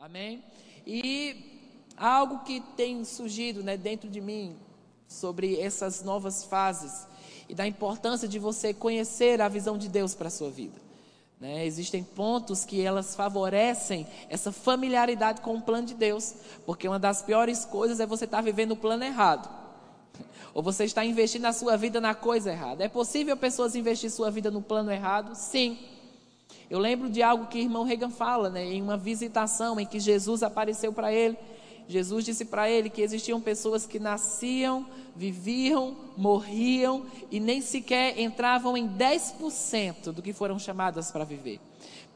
Amém? E algo que tem surgido né, dentro de mim sobre essas novas fases e da importância de você conhecer a visão de Deus para a sua vida. Né? Existem pontos que elas favorecem essa familiaridade com o plano de Deus, porque uma das piores coisas é você estar vivendo o plano errado. Ou você está investindo a sua vida na coisa errada. É possível pessoas investir sua vida no plano errado? Sim. Eu lembro de algo que o irmão Reagan fala, né, em uma visitação em que Jesus apareceu para ele Jesus disse para ele que existiam pessoas que nasciam, viviam, morriam e nem sequer entravam em 10% do que foram chamadas para viver.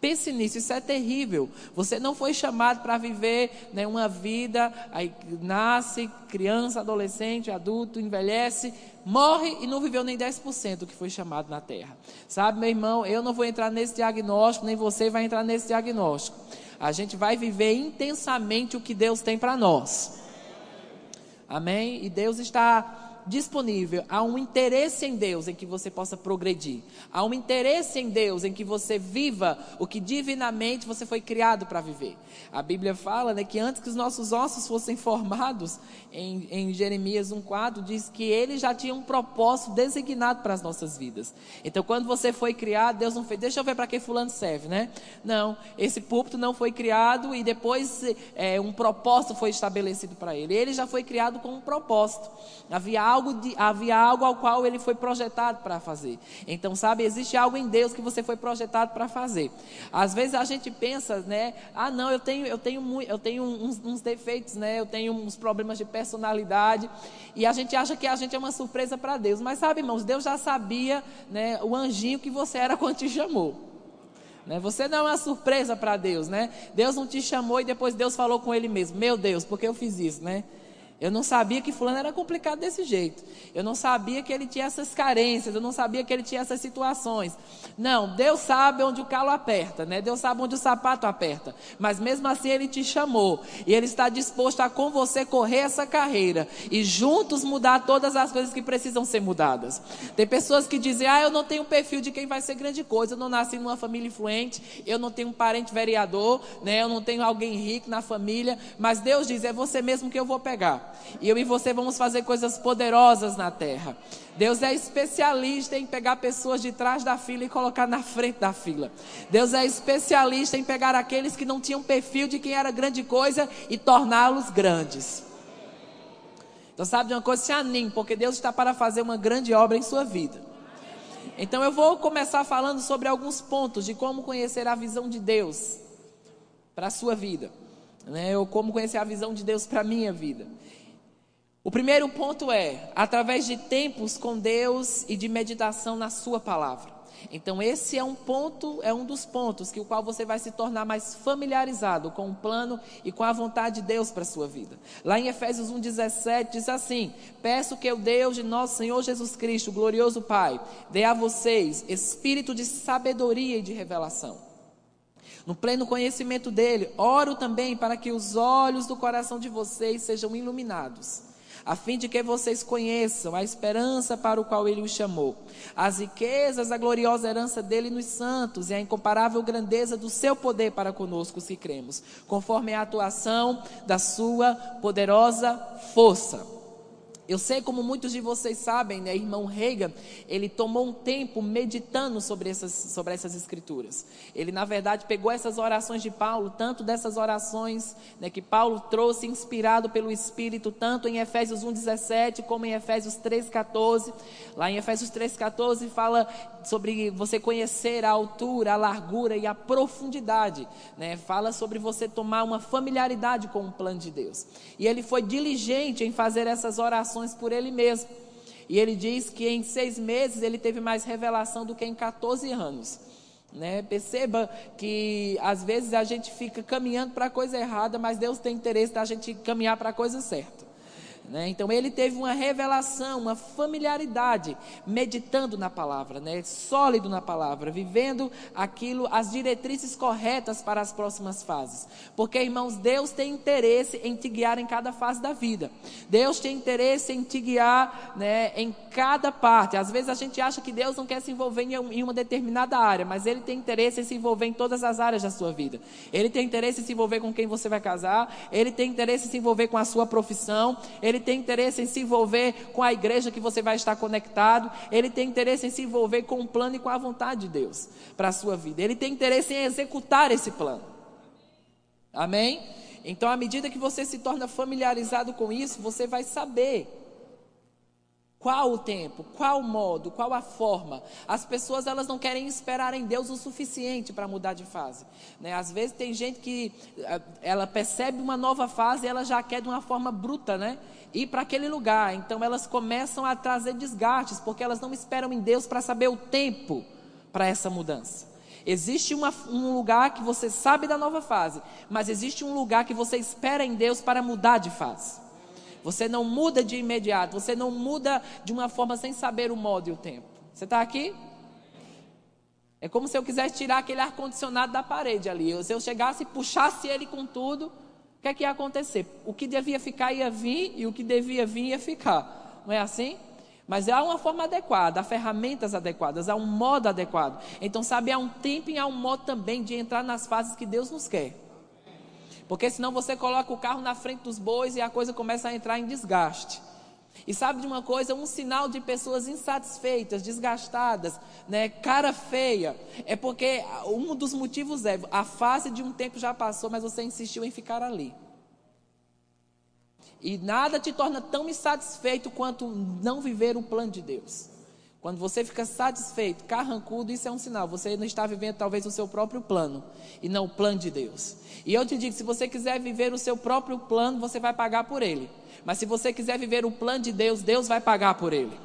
Pense nisso, isso é terrível. Você não foi chamado para viver né, uma vida, aí nasce, criança, adolescente, adulto, envelhece, morre e não viveu nem 10% do que foi chamado na terra. Sabe, meu irmão, eu não vou entrar nesse diagnóstico, nem você vai entrar nesse diagnóstico a gente vai viver intensamente o que Deus tem para nós. Amém? E Deus está disponível, há um interesse em Deus em que você possa progredir. Há um interesse em Deus em que você viva o que divinamente você foi criado para viver. A Bíblia fala né, que antes que os nossos ossos fossem formados, em, em Jeremias 1,4, diz que ele já tinha um propósito designado para as nossas vidas. Então, quando você foi criado, Deus não fez, deixa eu ver para que fulano serve, né? Não, esse púlpito não foi criado e depois é, um propósito foi estabelecido para ele. Ele já foi criado com um propósito. Havia algo, de, havia algo ao qual ele foi projetado para fazer. Então, sabe, existe algo em Deus que você foi projetado para fazer. Às vezes a gente pensa, né? Ah, não, eu tenho, eu tenho, eu tenho uns, uns defeitos, né? Eu tenho uns problemas de personalidade. E a gente acha que a gente é uma surpresa para Deus. Mas sabe, irmãos, Deus já sabia, né? O anjinho que você era quando te chamou. Né? Você não é uma surpresa para Deus, né? Deus não te chamou e depois Deus falou com Ele mesmo. Meu Deus, por que eu fiz isso, né? Eu não sabia que fulano era complicado desse jeito. Eu não sabia que ele tinha essas carências, eu não sabia que ele tinha essas situações. Não, Deus sabe onde o calo aperta, né? Deus sabe onde o sapato aperta. Mas mesmo assim ele te chamou e ele está disposto a com você correr essa carreira e juntos mudar todas as coisas que precisam ser mudadas. Tem pessoas que dizem: "Ah, eu não tenho perfil de quem vai ser grande coisa, eu não nasci numa família influente, eu não tenho um parente vereador, né? Eu não tenho alguém rico na família", mas Deus diz: "É você mesmo que eu vou pegar". E eu e você vamos fazer coisas poderosas na terra. Deus é especialista em pegar pessoas de trás da fila e colocar na frente da fila. Deus é especialista em pegar aqueles que não tinham perfil de quem era grande coisa e torná-los grandes. Então, sabe de uma coisa? Se anime, porque Deus está para fazer uma grande obra em sua vida. Então, eu vou começar falando sobre alguns pontos de como conhecer a visão de Deus para a sua vida. Né? Ou como conhecer a visão de Deus para a minha vida. O primeiro ponto é através de tempos com Deus e de meditação na Sua palavra. Então esse é um ponto, é um dos pontos que o qual você vai se tornar mais familiarizado com o plano e com a vontade de Deus para a sua vida. Lá em Efésios 1:17 diz assim: Peço que o Deus de nosso Senhor Jesus Cristo, glorioso Pai, dê a vocês espírito de sabedoria e de revelação. No pleno conhecimento dele, oro também para que os olhos do coração de vocês sejam iluminados a fim de que vocês conheçam a esperança para o qual ele os chamou, as riquezas, a gloriosa herança dele nos santos e a incomparável grandeza do seu poder para conosco, se cremos, conforme a atuação da sua poderosa força eu sei como muitos de vocês sabem, né, irmão Reagan, ele tomou um tempo meditando sobre essas, sobre essas escrituras. Ele, na verdade, pegou essas orações de Paulo, tanto dessas orações né, que Paulo trouxe, inspirado pelo Espírito, tanto em Efésios 1,17 como em Efésios 3,14. Lá em Efésios 3,14 fala sobre você conhecer a altura, a largura e a profundidade. Né? Fala sobre você tomar uma familiaridade com o plano de Deus. E ele foi diligente em fazer essas orações por ele mesmo. E ele diz que em seis meses ele teve mais revelação do que em 14 anos. Né? Perceba que às vezes a gente fica caminhando para a coisa errada, mas Deus tem interesse da gente caminhar para a coisa certa. Né? Então ele teve uma revelação, uma familiaridade, meditando na palavra, né? sólido na palavra, vivendo aquilo, as diretrizes corretas para as próximas fases. Porque, irmãos, Deus tem interesse em te guiar em cada fase da vida. Deus tem interesse em te guiar né, em cada parte. Às vezes a gente acha que Deus não quer se envolver em uma determinada área, mas Ele tem interesse em se envolver em todas as áreas da sua vida. Ele tem interesse em se envolver com quem você vai casar, Ele tem interesse em se envolver com a sua profissão, Ele tem interesse em se envolver com a igreja que você vai estar conectado, Ele tem interesse em se envolver com o plano e com a vontade de Deus para a sua vida. Ele tem interesse em executar esse plano. Amém? Então, à medida que você se torna familiarizado com isso, você vai saber qual o tempo, qual o modo, qual a forma. As pessoas elas não querem esperar em Deus o suficiente para mudar de fase. Né? Às vezes tem gente que eh, ela percebe uma nova fase e ela já quer de uma forma bruta, né? Ir para aquele lugar. Então elas começam a trazer desgastes porque elas não esperam em Deus para saber o tempo para essa mudança. Existe uma, um lugar que você sabe da nova fase, mas existe um lugar que você espera em Deus para mudar de fase. Você não muda de imediato. Você não muda de uma forma sem saber o modo e o tempo. Você está aqui? É como se eu quisesse tirar aquele ar-condicionado da parede ali. Se eu chegasse e puxasse ele com tudo, o que é que ia acontecer? O que devia ficar ia vir e o que devia vir ia ficar. Não é assim? Mas há uma forma adequada, há ferramentas adequadas, há um modo adequado. Então, sabe, há um tempo e há um modo também de entrar nas fases que Deus nos quer. Porque senão você coloca o carro na frente dos bois e a coisa começa a entrar em desgaste. E sabe de uma coisa? Um sinal de pessoas insatisfeitas, desgastadas, né, cara feia, é porque um dos motivos é a fase de um tempo já passou, mas você insistiu em ficar ali. E nada te torna tão insatisfeito quanto não viver o plano de Deus. Quando você fica satisfeito, carrancudo, isso é um sinal. Você não está vivendo talvez o seu próprio plano e não o plano de Deus. E eu te digo, se você quiser viver o seu próprio plano, você vai pagar por ele. Mas se você quiser viver o plano de Deus, Deus vai pagar por ele.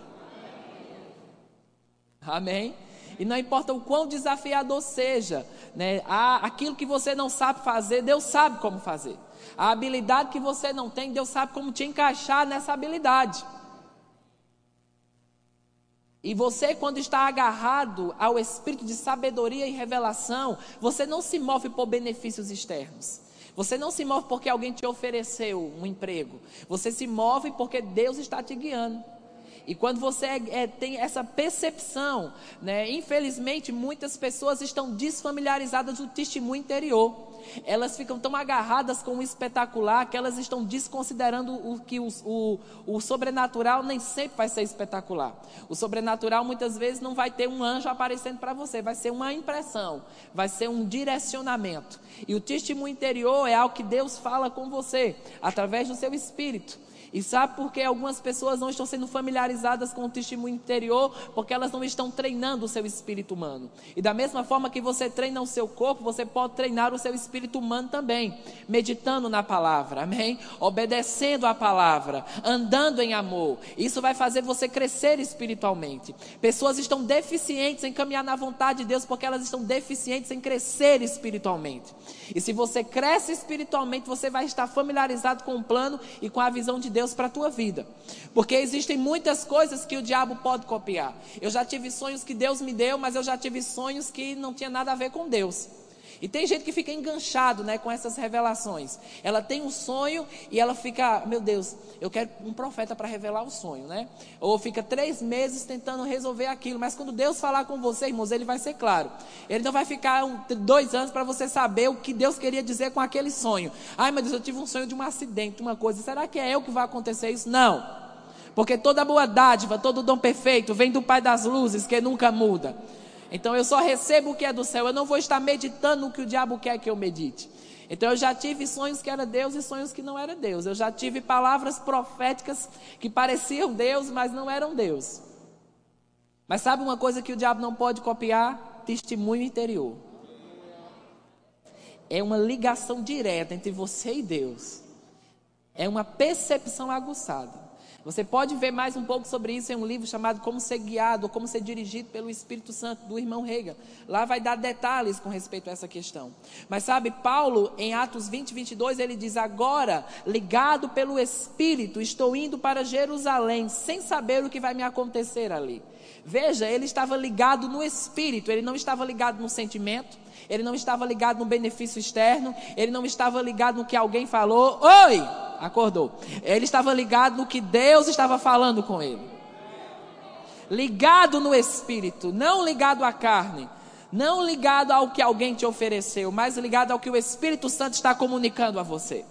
Amém? E não importa o quão desafiador seja, né, aquilo que você não sabe fazer, Deus sabe como fazer. A habilidade que você não tem, Deus sabe como te encaixar nessa habilidade. E você, quando está agarrado ao espírito de sabedoria e revelação, você não se move por benefícios externos. Você não se move porque alguém te ofereceu um emprego. Você se move porque Deus está te guiando. E quando você é, é, tem essa percepção, né, infelizmente muitas pessoas estão desfamiliarizadas do testemunho interior elas ficam tão agarradas com o espetacular que elas estão desconsiderando o que o, o, o sobrenatural nem sempre vai ser espetacular. O sobrenatural muitas vezes não vai ter um anjo aparecendo para você, vai ser uma impressão, vai ser um direcionamento. E o testemunho interior é algo que Deus fala com você através do seu espírito. E sabe por que algumas pessoas não estão sendo familiarizadas com o testemunho interior? Porque elas não estão treinando o seu espírito humano. E da mesma forma que você treina o seu corpo, você pode treinar o seu espírito humano também, meditando na palavra, amém? Obedecendo a palavra, andando em amor. Isso vai fazer você crescer espiritualmente. Pessoas estão deficientes em caminhar na vontade de Deus porque elas estão deficientes em crescer espiritualmente. E se você cresce espiritualmente, você vai estar familiarizado com o plano e com a visão de Deus Deus para a tua vida. Porque existem muitas coisas que o diabo pode copiar. Eu já tive sonhos que Deus me deu, mas eu já tive sonhos que não tinha nada a ver com Deus. E tem gente que fica enganchado, né, com essas revelações. Ela tem um sonho e ela fica, meu Deus, eu quero um profeta para revelar o sonho, né? Ou fica três meses tentando resolver aquilo, mas quando Deus falar com você, irmãos, ele vai ser claro. Ele não vai ficar um, dois anos para você saber o que Deus queria dizer com aquele sonho. Ai, meu Deus, eu tive um sonho de um acidente, uma coisa. Será que é eu que vai acontecer isso? Não. Porque toda boa dádiva, todo dom perfeito vem do Pai das luzes, que nunca muda. Então eu só recebo o que é do céu. Eu não vou estar meditando no que o diabo quer que eu medite. Então eu já tive sonhos que era Deus e sonhos que não era Deus. Eu já tive palavras proféticas que pareciam Deus, mas não eram Deus. Mas sabe uma coisa que o diabo não pode copiar? Testemunho interior. É uma ligação direta entre você e Deus. É uma percepção aguçada. Você pode ver mais um pouco sobre isso em um livro chamado Como Ser Guiado ou Como Ser Dirigido pelo Espírito Santo, do irmão Rega. Lá vai dar detalhes com respeito a essa questão. Mas sabe, Paulo, em Atos 20, 22, ele diz: Agora, ligado pelo Espírito, estou indo para Jerusalém, sem saber o que vai me acontecer ali. Veja, ele estava ligado no Espírito, ele não estava ligado no sentimento, ele não estava ligado no benefício externo, ele não estava ligado no que alguém falou. Oi! Acordou. Ele estava ligado no que Deus estava falando com ele. Ligado no espírito, não ligado à carne, não ligado ao que alguém te ofereceu, mas ligado ao que o Espírito Santo está comunicando a você.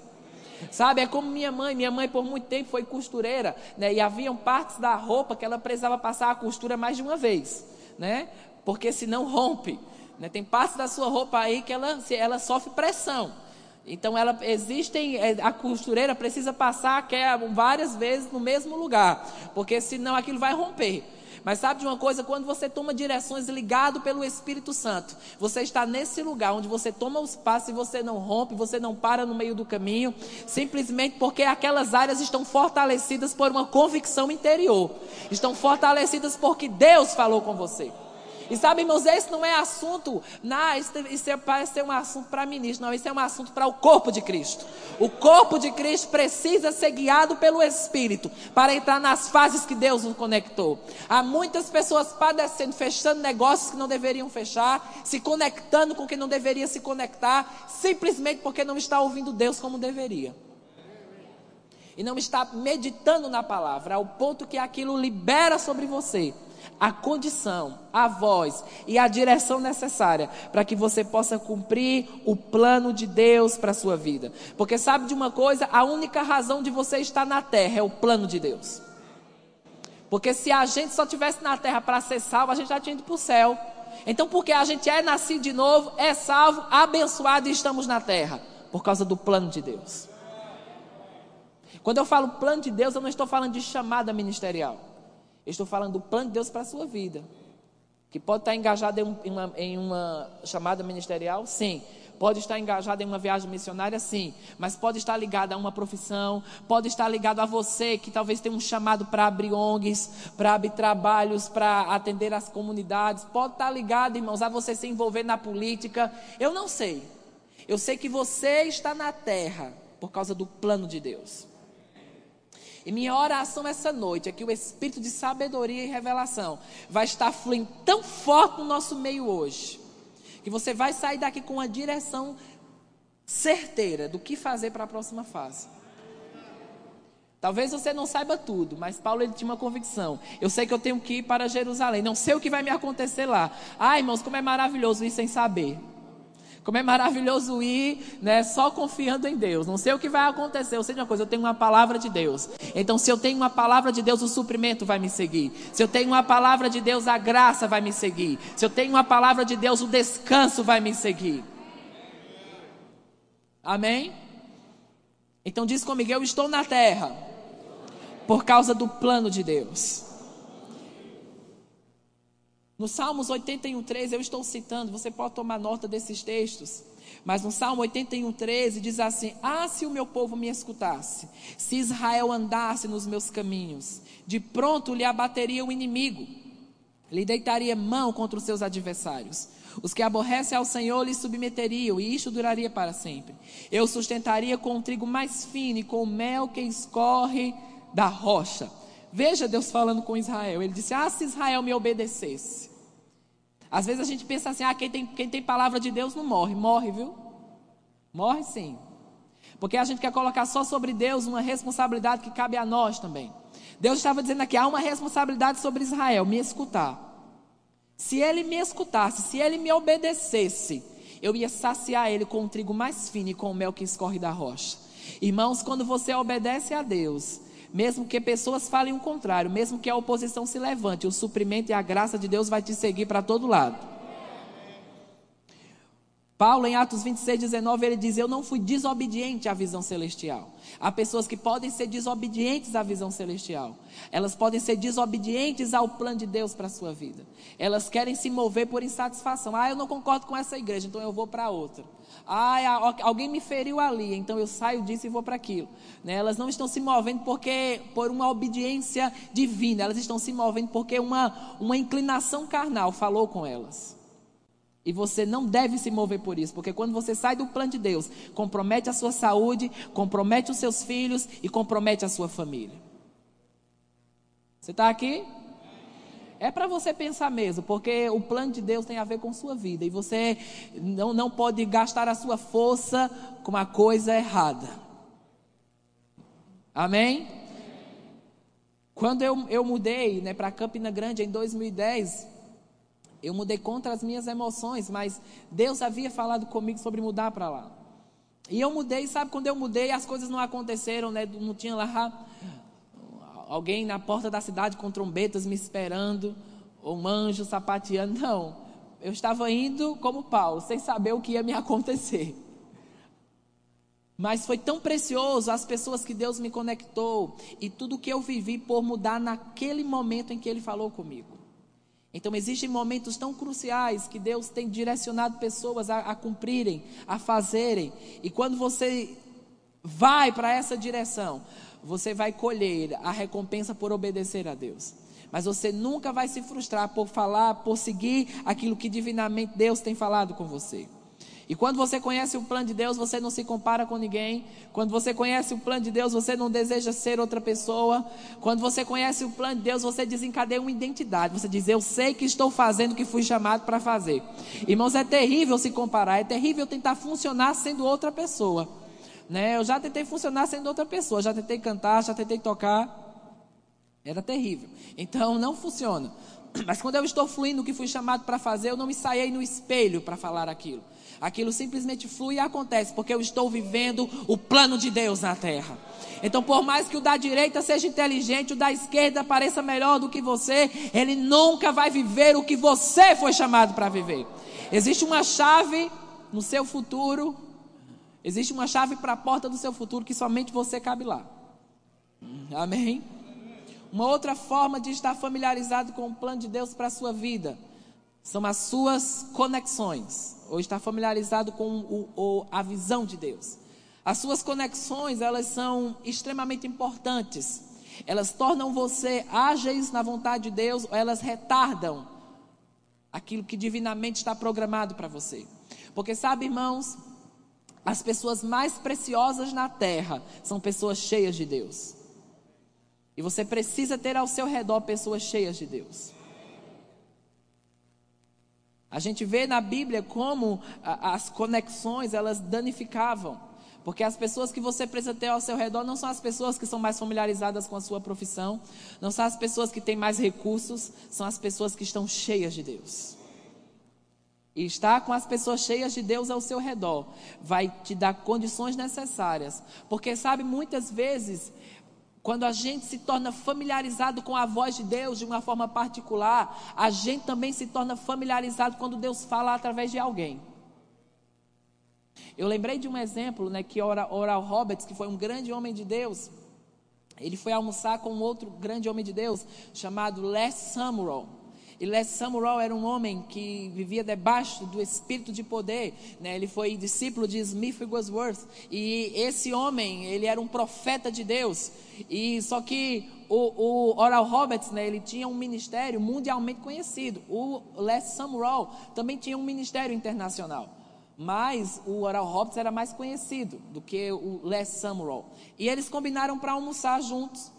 Sabe, é como minha mãe. Minha mãe, por muito tempo, foi costureira, né? E haviam partes da roupa que ela precisava passar a costura mais de uma vez, né? Porque senão rompe. Né? Tem partes da sua roupa aí que ela, ela sofre pressão. Então, ela, existem, é, a costureira precisa passar é, várias vezes no mesmo lugar, porque senão aquilo vai romper. Mas sabe de uma coisa? Quando você toma direções ligado pelo Espírito Santo, você está nesse lugar onde você toma os passos e você não rompe, você não para no meio do caminho, simplesmente porque aquelas áreas estão fortalecidas por uma convicção interior, estão fortalecidas porque Deus falou com você. E sabe, irmãos, esse não é assunto, não, isso, isso é, parece ser um assunto para ministro, não, isso é um assunto para o corpo de Cristo. O corpo de Cristo precisa ser guiado pelo Espírito para entrar nas fases que Deus nos conectou. Há muitas pessoas padecendo, fechando negócios que não deveriam fechar, se conectando com quem não deveria se conectar, simplesmente porque não está ouvindo Deus como deveria e não está meditando na palavra, ao ponto que aquilo libera sobre você a condição, a voz e a direção necessária para que você possa cumprir o plano de Deus para a sua vida. Porque sabe de uma coisa? A única razão de você estar na terra é o plano de Deus. Porque se a gente só tivesse na terra para ser salvo, a gente já tinha ido para o céu. Então, porque a gente é nascido de novo, é salvo, abençoado e estamos na terra? Por causa do plano de Deus. Quando eu falo plano de Deus, eu não estou falando de chamada ministerial. Estou falando do plano de Deus para a sua vida. Que pode estar engajado em uma, em uma chamada ministerial? Sim. Pode estar engajado em uma viagem missionária? Sim. Mas pode estar ligado a uma profissão, pode estar ligado a você que talvez tenha um chamado para abrir ONGs, para abrir trabalhos, para atender as comunidades. Pode estar ligado, irmãos, a você se envolver na política. Eu não sei. Eu sei que você está na terra por causa do plano de Deus. E minha oração essa noite é que o espírito de sabedoria e revelação vai estar fluindo tão forte no nosso meio hoje, que você vai sair daqui com uma direção certeira do que fazer para a próxima fase. Talvez você não saiba tudo, mas Paulo ele tinha uma convicção. Eu sei que eu tenho que ir para Jerusalém, não sei o que vai me acontecer lá. Ai, irmãos, como é maravilhoso ir sem saber. Como é maravilhoso ir, né, só confiando em Deus. Não sei o que vai acontecer. Eu sei de uma coisa, eu tenho uma palavra de Deus. Então, se eu tenho uma palavra de Deus, o suprimento vai me seguir. Se eu tenho uma palavra de Deus, a graça vai me seguir. Se eu tenho uma palavra de Deus, o descanso vai me seguir. Amém? Então diz comigo, eu estou na terra por causa do plano de Deus. No Salmos 81, 13, eu estou citando, você pode tomar nota desses textos. Mas no Salmo 81, 13 diz assim: Ah, se o meu povo me escutasse, se Israel andasse nos meus caminhos, de pronto lhe abateria o inimigo, lhe deitaria mão contra os seus adversários. Os que aborrecem ao Senhor lhe submeteriam, e isto duraria para sempre. Eu sustentaria com o trigo mais fino e com o mel que escorre da rocha. Veja Deus falando com Israel. Ele disse: Ah, se Israel me obedecesse. Às vezes a gente pensa assim: ah, quem tem, quem tem palavra de Deus não morre. Morre, viu? Morre sim. Porque a gente quer colocar só sobre Deus uma responsabilidade que cabe a nós também. Deus estava dizendo aqui: há uma responsabilidade sobre Israel, me escutar. Se ele me escutasse, se ele me obedecesse, eu ia saciar ele com o trigo mais fino e com o mel que escorre da rocha. Irmãos, quando você obedece a Deus, mesmo que pessoas falem o contrário, mesmo que a oposição se levante, o suprimento e a graça de Deus vai te seguir para todo lado. Paulo, em Atos 26, 19, ele diz: Eu não fui desobediente à visão celestial. Há pessoas que podem ser desobedientes à visão celestial. Elas podem ser desobedientes ao plano de Deus para a sua vida. Elas querem se mover por insatisfação. Ah, eu não concordo com essa igreja, então eu vou para outra. Ah, alguém me feriu ali, então eu saio disso e vou para aquilo. Né? Elas não estão se movendo porque por uma obediência divina. Elas estão se movendo porque uma, uma inclinação carnal falou com elas. E você não deve se mover por isso, porque quando você sai do plano de Deus, compromete a sua saúde, compromete os seus filhos e compromete a sua família. Você está aqui? É para você pensar mesmo, porque o plano de Deus tem a ver com sua vida e você não, não pode gastar a sua força com uma coisa errada. Amém? Quando eu, eu mudei né, para Campina Grande em 2010, eu mudei contra as minhas emoções, mas Deus havia falado comigo sobre mudar para lá. E eu mudei, sabe, quando eu mudei, as coisas não aconteceram, né? Não tinha lá alguém na porta da cidade com trombetas me esperando, ou um anjo sapateando. Não. Eu estava indo como Paulo, sem saber o que ia me acontecer. Mas foi tão precioso as pessoas que Deus me conectou e tudo que eu vivi por mudar naquele momento em que Ele falou comigo. Então, existem momentos tão cruciais que Deus tem direcionado pessoas a, a cumprirem, a fazerem. E quando você vai para essa direção, você vai colher a recompensa por obedecer a Deus. Mas você nunca vai se frustrar por falar, por seguir aquilo que divinamente Deus tem falado com você. E quando você conhece o plano de Deus, você não se compara com ninguém. Quando você conhece o plano de Deus, você não deseja ser outra pessoa. Quando você conhece o plano de Deus, você desencadeia uma identidade. Você diz: Eu sei que estou fazendo o que fui chamado para fazer. Irmãos, é terrível se comparar. É terrível tentar funcionar sendo outra pessoa. Né? Eu já tentei funcionar sendo outra pessoa. Já tentei cantar, já tentei tocar. Era terrível. Então, não funciona. Mas quando eu estou fluindo o que fui chamado para fazer, eu não me saí no espelho para falar aquilo. Aquilo simplesmente flui e acontece, porque eu estou vivendo o plano de Deus na terra. Então, por mais que o da direita seja inteligente, o da esquerda pareça melhor do que você, ele nunca vai viver o que você foi chamado para viver. Existe uma chave no seu futuro, existe uma chave para a porta do seu futuro que somente você cabe lá. Amém? Uma outra forma de estar familiarizado com o plano de Deus para a sua vida são as suas conexões ou está familiarizado com o, o, a visão de Deus. As suas conexões, elas são extremamente importantes. Elas tornam você ágeis na vontade de Deus ou elas retardam aquilo que divinamente está programado para você. Porque sabe, irmãos, as pessoas mais preciosas na terra são pessoas cheias de Deus. E você precisa ter ao seu redor pessoas cheias de Deus. A gente vê na Bíblia como as conexões elas danificavam. Porque as pessoas que você precisa ter ao seu redor não são as pessoas que são mais familiarizadas com a sua profissão, não são as pessoas que têm mais recursos, são as pessoas que estão cheias de Deus. E estar com as pessoas cheias de Deus ao seu redor vai te dar condições necessárias. Porque, sabe, muitas vezes quando a gente se torna familiarizado com a voz de Deus de uma forma particular, a gente também se torna familiarizado quando Deus fala através de alguém. Eu lembrei de um exemplo, né, que Oral Roberts, que foi um grande homem de Deus, ele foi almoçar com um outro grande homem de Deus chamado Les Samuel. E Les Samuel era um homem que vivia debaixo do espírito de poder. Né? Ele foi discípulo de Smith Wigglesworth. E esse homem, ele era um profeta de Deus. E só que o, o Oral Roberts, né, ele tinha um ministério mundialmente conhecido. O Les Samuel também tinha um ministério internacional. Mas o Oral Roberts era mais conhecido do que o Les Samuel. E eles combinaram para almoçar juntos.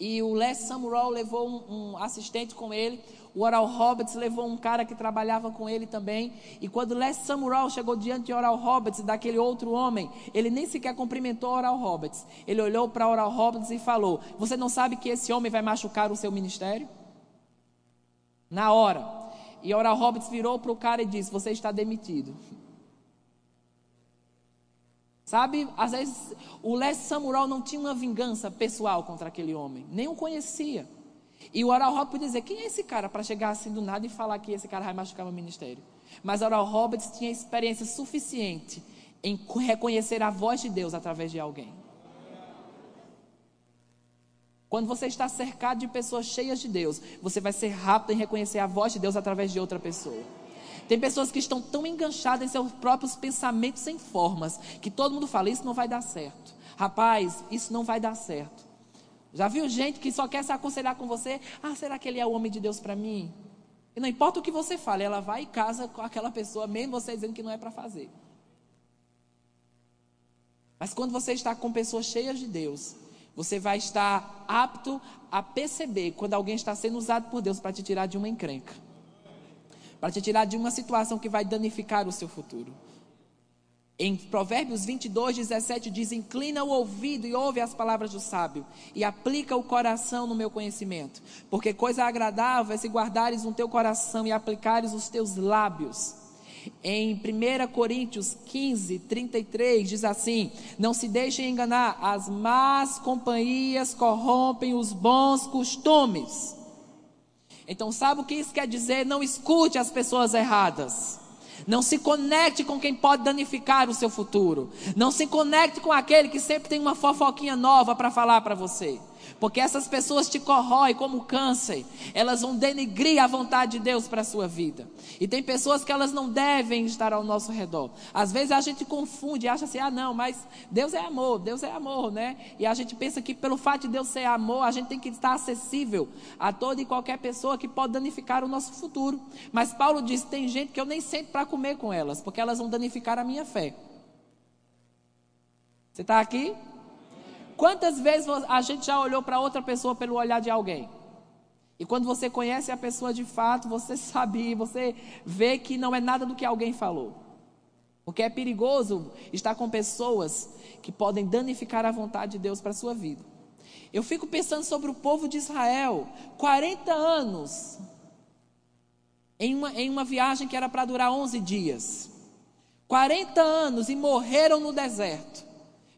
E o Les Samuel levou um, um assistente com ele. O Oral Roberts levou um cara que trabalhava com ele também. E quando Les Samuel chegou diante de Oral Roberts, daquele outro homem, ele nem sequer cumprimentou Oral Roberts. Ele olhou para Oral Roberts e falou: Você não sabe que esse homem vai machucar o seu ministério? Na hora. E Oral Roberts virou para o cara e disse: Você está demitido. Sabe, às vezes o Les Samuel não tinha uma vingança pessoal contra aquele homem, nem o conhecia. E o Oral Rock podia dizer: quem é esse cara para chegar assim do nada e falar que esse cara vai machucar meu ministério? Mas Oral Roberts tinha experiência suficiente em reconhecer a voz de Deus através de alguém. Quando você está cercado de pessoas cheias de Deus, você vai ser rápido em reconhecer a voz de Deus através de outra pessoa. Tem pessoas que estão tão enganchadas em seus próprios pensamentos sem formas, que todo mundo fala: Isso não vai dar certo. Rapaz, isso não vai dar certo. Já viu gente que só quer se aconselhar com você? Ah, será que ele é o homem de Deus para mim? E não importa o que você fale, ela vai e casa com aquela pessoa, mesmo você dizendo que não é para fazer. Mas quando você está com pessoas cheias de Deus, você vai estar apto a perceber quando alguém está sendo usado por Deus para te tirar de uma encrenca, para te tirar de uma situação que vai danificar o seu futuro. Em Provérbios 22, 17 diz: Inclina o ouvido e ouve as palavras do sábio, e aplica o coração no meu conhecimento. Porque coisa agradável é se guardares no teu coração e aplicares os teus lábios. Em 1 Coríntios 15, 33, diz assim: Não se deixem enganar, as más companhias corrompem os bons costumes. Então, sabe o que isso quer dizer? Não escute as pessoas erradas. Não se conecte com quem pode danificar o seu futuro. Não se conecte com aquele que sempre tem uma fofoquinha nova para falar para você. Porque essas pessoas te corroem como câncer. Elas vão denigrir a vontade de Deus para a sua vida. E tem pessoas que elas não devem estar ao nosso redor. Às vezes a gente confunde acha assim: ah, não, mas Deus é amor, Deus é amor, né? E a gente pensa que pelo fato de Deus ser amor, a gente tem que estar acessível a toda e qualquer pessoa que pode danificar o nosso futuro. Mas Paulo diz: tem gente que eu nem sento para comer com elas, porque elas vão danificar a minha fé. Você está aqui? Quantas vezes a gente já olhou para outra pessoa pelo olhar de alguém? E quando você conhece a pessoa de fato, você sabe, você vê que não é nada do que alguém falou. Porque é perigoso estar com pessoas que podem danificar a vontade de Deus para a sua vida. Eu fico pensando sobre o povo de Israel, 40 anos, em uma, em uma viagem que era para durar 11 dias. 40 anos e morreram no deserto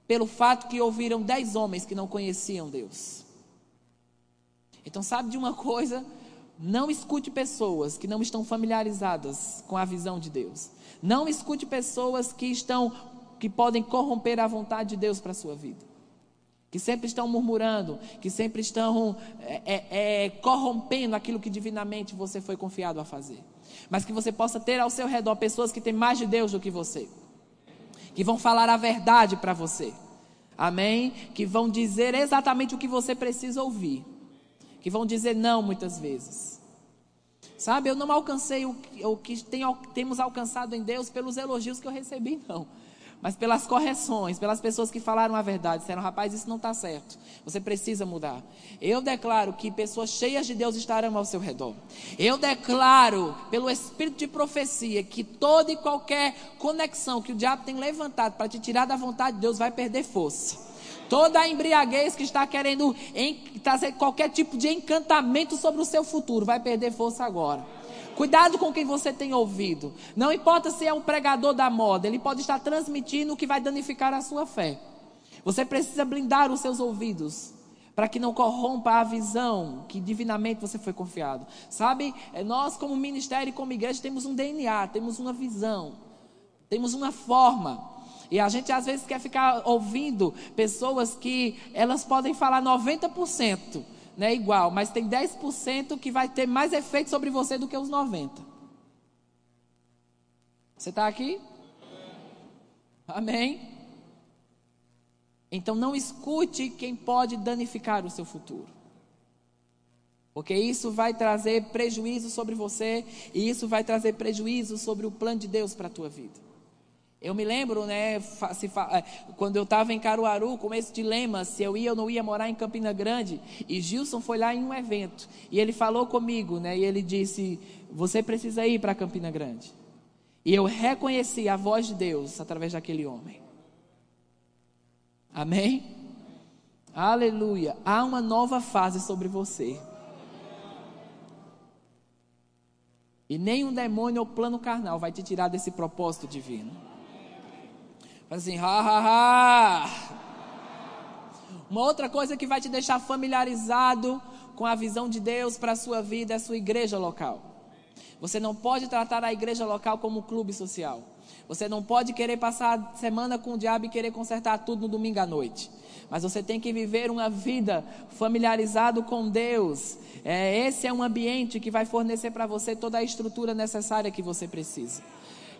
pelo fato que ouviram dez homens que não conheciam Deus. Então, sabe de uma coisa? Não escute pessoas que não estão familiarizadas com a visão de Deus. Não escute pessoas que estão que podem corromper a vontade de Deus para a sua vida. Que sempre estão murmurando, que sempre estão é, é, é, corrompendo aquilo que divinamente você foi confiado a fazer. Mas que você possa ter ao seu redor pessoas que têm mais de Deus do que você que vão falar a verdade para você. Amém? Que vão dizer exatamente o que você precisa ouvir. Que vão dizer não muitas vezes. Sabe, eu não alcancei o, o que tem, temos alcançado em Deus pelos elogios que eu recebi, não mas pelas correções, pelas pessoas que falaram a verdade, disseram, rapaz, isso não está certo, você precisa mudar. Eu declaro que pessoas cheias de Deus estarão ao seu redor. Eu declaro, pelo espírito de profecia, que toda e qualquer conexão que o diabo tem levantado para te tirar da vontade de Deus vai perder força. Toda a embriaguez que está querendo trazer qualquer tipo de encantamento sobre o seu futuro vai perder força agora. Cuidado com quem você tem ouvido. Não importa se é um pregador da moda, ele pode estar transmitindo o que vai danificar a sua fé. Você precisa blindar os seus ouvidos para que não corrompa a visão que divinamente você foi confiado. Sabe, é, nós como ministério e como igreja temos um DNA, temos uma visão, temos uma forma. E a gente às vezes quer ficar ouvindo pessoas que elas podem falar 90%, né, igual, mas tem 10% que vai ter mais efeito sobre você do que os 90%. Você está aqui? Amém? Então não escute quem pode danificar o seu futuro. Porque isso vai trazer prejuízo sobre você e isso vai trazer prejuízo sobre o plano de Deus para a tua vida. Eu me lembro, né, é, quando eu estava em Caruaru, com esse dilema, se eu ia ou não ia morar em Campina Grande, e Gilson foi lá em um evento, e ele falou comigo, né, e ele disse, você precisa ir para Campina Grande. E eu reconheci a voz de Deus através daquele homem. Amém? Aleluia. Há uma nova fase sobre você. E nenhum demônio ou plano carnal vai te tirar desse propósito divino. Assim, ha, ha, ha. Uma outra coisa que vai te deixar familiarizado com a visão de Deus para a sua vida é a sua igreja local. Você não pode tratar a igreja local como um clube social. Você não pode querer passar a semana com o diabo e querer consertar tudo no domingo à noite. Mas você tem que viver uma vida familiarizado com Deus. É, esse é um ambiente que vai fornecer para você toda a estrutura necessária que você precisa.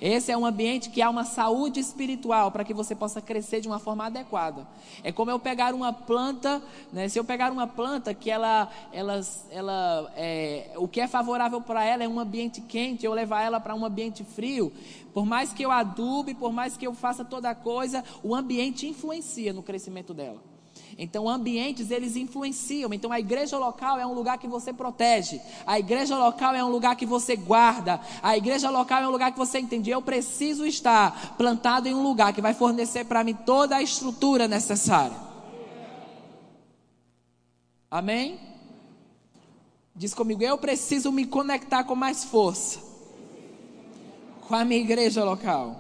Esse é um ambiente que há uma saúde espiritual para que você possa crescer de uma forma adequada. É como eu pegar uma planta, né? se eu pegar uma planta que ela, ela, ela é, o que é favorável para ela é um ambiente quente, eu levar ela para um ambiente frio, por mais que eu adube, por mais que eu faça toda a coisa, o ambiente influencia no crescimento dela. Então, ambientes eles influenciam. Então, a igreja local é um lugar que você protege. A igreja local é um lugar que você guarda. A igreja local é um lugar que você entende. Eu preciso estar plantado em um lugar que vai fornecer para mim toda a estrutura necessária. Amém? Diz comigo, eu preciso me conectar com mais força com a minha igreja local.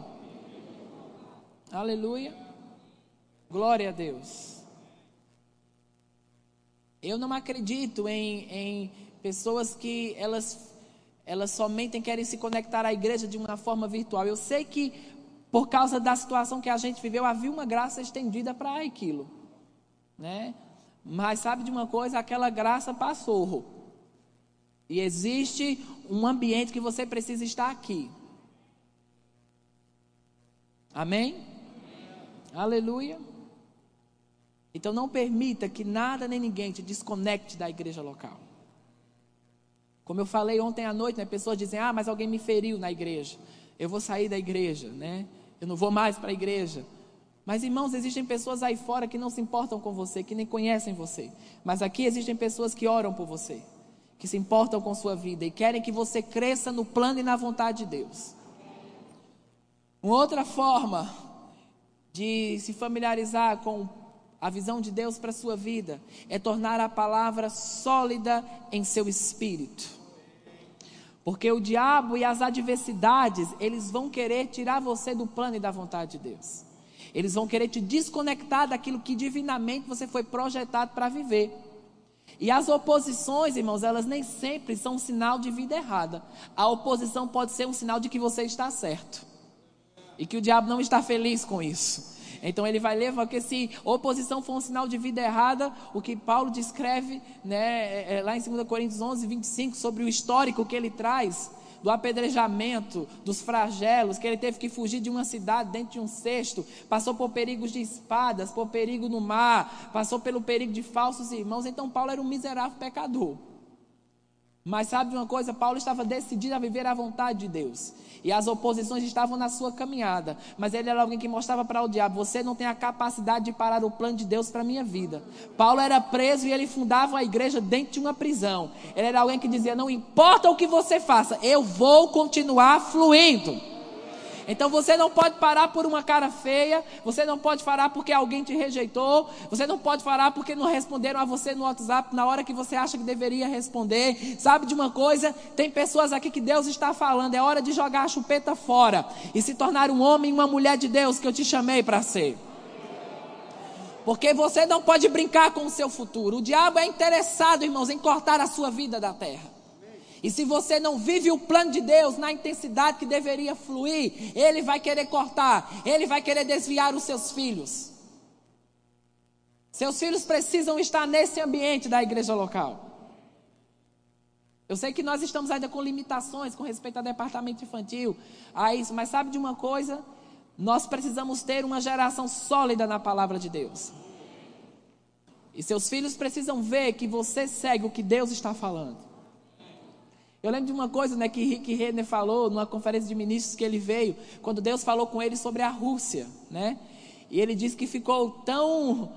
Aleluia. Glória a Deus. Eu não acredito em, em pessoas que elas, elas somente querem se conectar à igreja de uma forma virtual. Eu sei que por causa da situação que a gente viveu, havia uma graça estendida para aquilo, né? Mas sabe de uma coisa? Aquela graça passou. E existe um ambiente que você precisa estar aqui. Amém? Amém. Aleluia. Então não permita que nada nem ninguém te desconecte da igreja local. Como eu falei ontem à noite, né, pessoas dizem: "Ah, mas alguém me feriu na igreja. Eu vou sair da igreja, né? Eu não vou mais para a igreja". Mas irmãos, existem pessoas aí fora que não se importam com você, que nem conhecem você. Mas aqui existem pessoas que oram por você, que se importam com sua vida e querem que você cresça no plano e na vontade de Deus. Uma outra forma de se familiarizar com a visão de Deus para a sua vida é tornar a palavra sólida em seu espírito. Porque o diabo e as adversidades, eles vão querer tirar você do plano e da vontade de Deus. Eles vão querer te desconectar daquilo que divinamente você foi projetado para viver. E as oposições, irmãos, elas nem sempre são um sinal de vida errada. A oposição pode ser um sinal de que você está certo. E que o diabo não está feliz com isso. Então ele vai levar que se oposição for um sinal de vida errada, o que Paulo descreve né, é, é, lá em 2 Coríntios 11, 25, sobre o histórico que ele traz, do apedrejamento, dos flagelos, que ele teve que fugir de uma cidade dentro de um cesto, passou por perigos de espadas, por perigo no mar, passou pelo perigo de falsos irmãos. Então Paulo era um miserável pecador. Mas sabe de uma coisa? Paulo estava decidido a viver a vontade de Deus. E as oposições estavam na sua caminhada. Mas ele era alguém que mostrava para o diabo: você não tem a capacidade de parar o plano de Deus para a minha vida. Paulo era preso e ele fundava a igreja dentro de uma prisão. Ele era alguém que dizia: não importa o que você faça, eu vou continuar fluindo. Então você não pode parar por uma cara feia, você não pode parar porque alguém te rejeitou, você não pode parar porque não responderam a você no WhatsApp na hora que você acha que deveria responder. Sabe de uma coisa? Tem pessoas aqui que Deus está falando, é hora de jogar a chupeta fora e se tornar um homem e uma mulher de Deus que eu te chamei para ser. Porque você não pode brincar com o seu futuro. O diabo é interessado, irmãos, em cortar a sua vida da terra. E se você não vive o plano de Deus na intensidade que deveria fluir, ele vai querer cortar, ele vai querer desviar os seus filhos. Seus filhos precisam estar nesse ambiente da igreja local. Eu sei que nós estamos ainda com limitações com respeito ao departamento infantil, a isso, mas sabe de uma coisa? Nós precisamos ter uma geração sólida na palavra de Deus. E seus filhos precisam ver que você segue o que Deus está falando. Eu lembro de uma coisa né, que Rick Renner falou numa conferência de ministros que ele veio, quando Deus falou com ele sobre a Rússia. Né? E ele disse que ficou tão,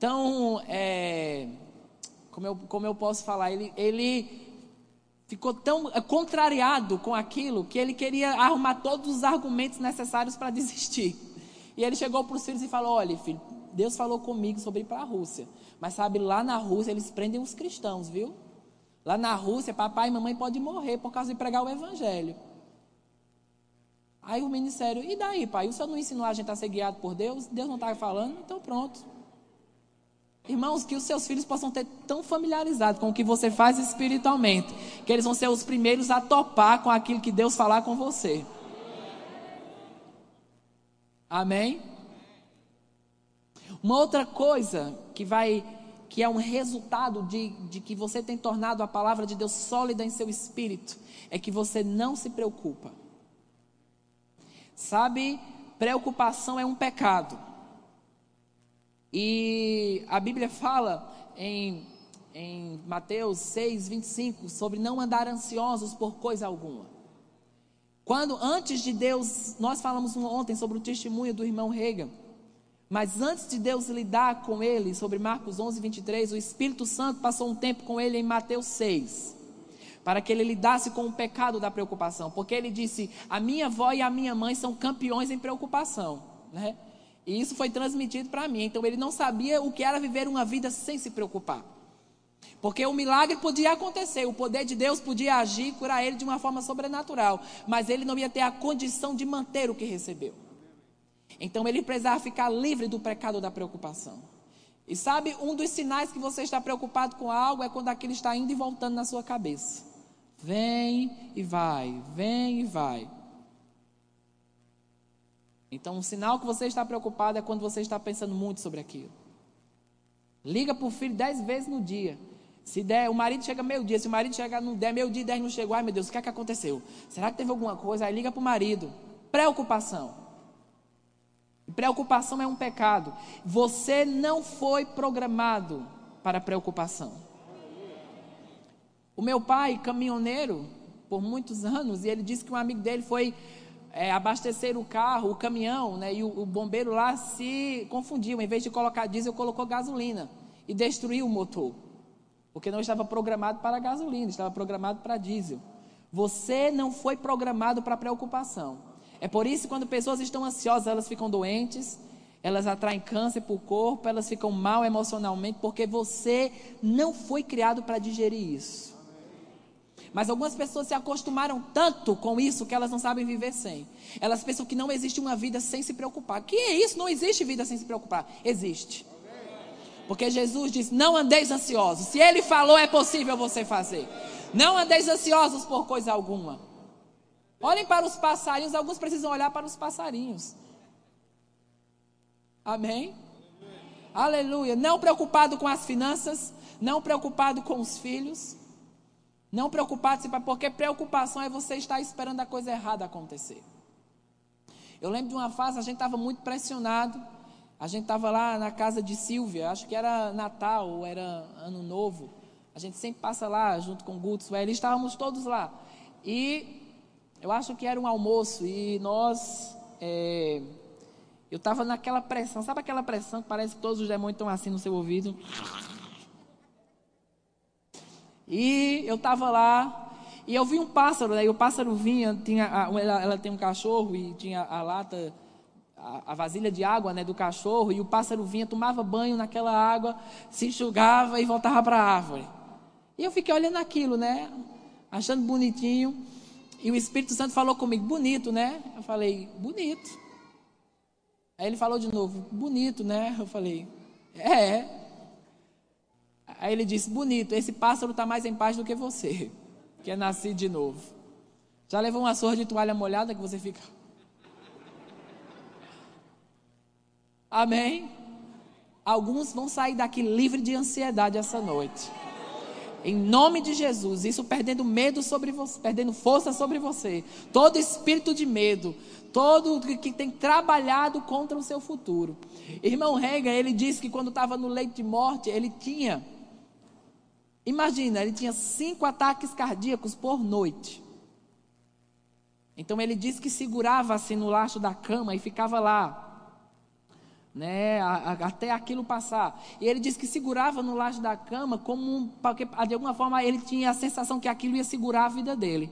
tão é, como, eu, como eu posso falar, ele, ele ficou tão é, contrariado com aquilo que ele queria arrumar todos os argumentos necessários para desistir. E ele chegou para os filhos e falou: Olha, filho, Deus falou comigo sobre ir para a Rússia. Mas sabe, lá na Rússia eles prendem os cristãos, viu? Lá na Rússia, papai e mamãe podem morrer por causa de pregar o evangelho. Aí o ministério, e daí, pai? O senhor não ensinou a gente a ser guiado por Deus? Deus não está falando? Então pronto. Irmãos, que os seus filhos possam ter tão familiarizado com o que você faz espiritualmente, que eles vão ser os primeiros a topar com aquilo que Deus falar com você. Amém? Uma outra coisa que vai que é um resultado de, de que você tem tornado a palavra de Deus sólida em seu espírito, é que você não se preocupa. Sabe, preocupação é um pecado. E a Bíblia fala em, em Mateus 6, 25 sobre não andar ansiosos por coisa alguma. Quando antes de Deus, nós falamos ontem sobre o testemunho do irmão Reagan, mas antes de Deus lidar com ele, sobre Marcos 11, 23, o Espírito Santo passou um tempo com ele em Mateus 6, para que ele lidasse com o pecado da preocupação, porque ele disse: A minha avó e a minha mãe são campeões em preocupação, né? E isso foi transmitido para mim. Então ele não sabia o que era viver uma vida sem se preocupar. Porque o milagre podia acontecer, o poder de Deus podia agir, curar ele de uma forma sobrenatural, mas ele não ia ter a condição de manter o que recebeu. Então ele precisava ficar livre do pecado da preocupação. E sabe, um dos sinais que você está preocupado com algo é quando aquilo está indo e voltando na sua cabeça. Vem e vai, vem e vai. Então, um sinal que você está preocupado é quando você está pensando muito sobre aquilo. Liga para o filho dez vezes no dia. Se der, o marido chega meio-dia. Se o marido chegar não der meio-dia e dez não chegou, ai meu Deus, o que é que aconteceu? Será que teve alguma coisa? Aí liga para o marido. Preocupação. Preocupação é um pecado. Você não foi programado para preocupação. O meu pai, caminhoneiro, por muitos anos, e ele disse que um amigo dele foi é, abastecer o carro, o caminhão, né, e o, o, bombeiro lá se confundiu. Em vez de colocar diesel, colocou gasolina e destruiu o motor. Porque não estava programado para gasolina, estava programado para diesel. Você não foi programado para preocupação. É por isso que quando pessoas estão ansiosas, elas ficam doentes, elas atraem câncer para o corpo, elas ficam mal emocionalmente, porque você não foi criado para digerir isso. Mas algumas pessoas se acostumaram tanto com isso que elas não sabem viver sem. Elas pensam que não existe uma vida sem se preocupar. Que é isso? Não existe vida sem se preocupar. Existe. Porque Jesus disse: Não andeis ansiosos. Se Ele falou, é possível você fazer. Não andeis ansiosos por coisa alguma. Olhem para os passarinhos. Alguns precisam olhar para os passarinhos. Amém? Aleluia. Não preocupado com as finanças. Não preocupado com os filhos. Não preocupar-se, porque preocupação é você estar esperando a coisa errada acontecer. Eu lembro de uma fase, a gente estava muito pressionado. A gente estava lá na casa de Silvia, acho que era Natal ou era Ano Novo. A gente sempre passa lá junto com o Guto, e estávamos todos lá. E eu acho que era um almoço e nós. É, eu estava naquela pressão, sabe aquela pressão que parece que todos os demônios estão assim no seu ouvido? E eu estava lá e eu vi um pássaro, né? E o pássaro vinha, tinha, ela, ela tem um cachorro e tinha a lata, a, a, vasilha de água, né, do cachorro. E o pássaro vinha, tomava banho naquela água, se enxugava e voltava para a árvore. E eu fiquei olhando aquilo, né? Achando bonitinho. E o Espírito Santo falou comigo, bonito, né? Eu falei, bonito. Aí ele falou de novo, bonito, né? Eu falei, é. Aí ele disse: Bonito, esse pássaro está mais em paz do que você, que é nascido de novo. Já levou uma sorra de toalha molhada que você fica. Amém? Alguns vão sair daqui livre de ansiedade essa noite. Em nome de Jesus, isso perdendo medo sobre você, perdendo força sobre você. Todo espírito de medo, todo que tem trabalhado contra o seu futuro. Irmão Rega, ele disse que quando estava no leito de morte, ele tinha Imagina, ele tinha cinco ataques cardíacos por noite. Então ele disse que segurava assim no laço da cama e ficava lá, né, até aquilo passar. E ele disse que segurava no laço da cama como um, porque de alguma forma ele tinha a sensação que aquilo ia segurar a vida dele.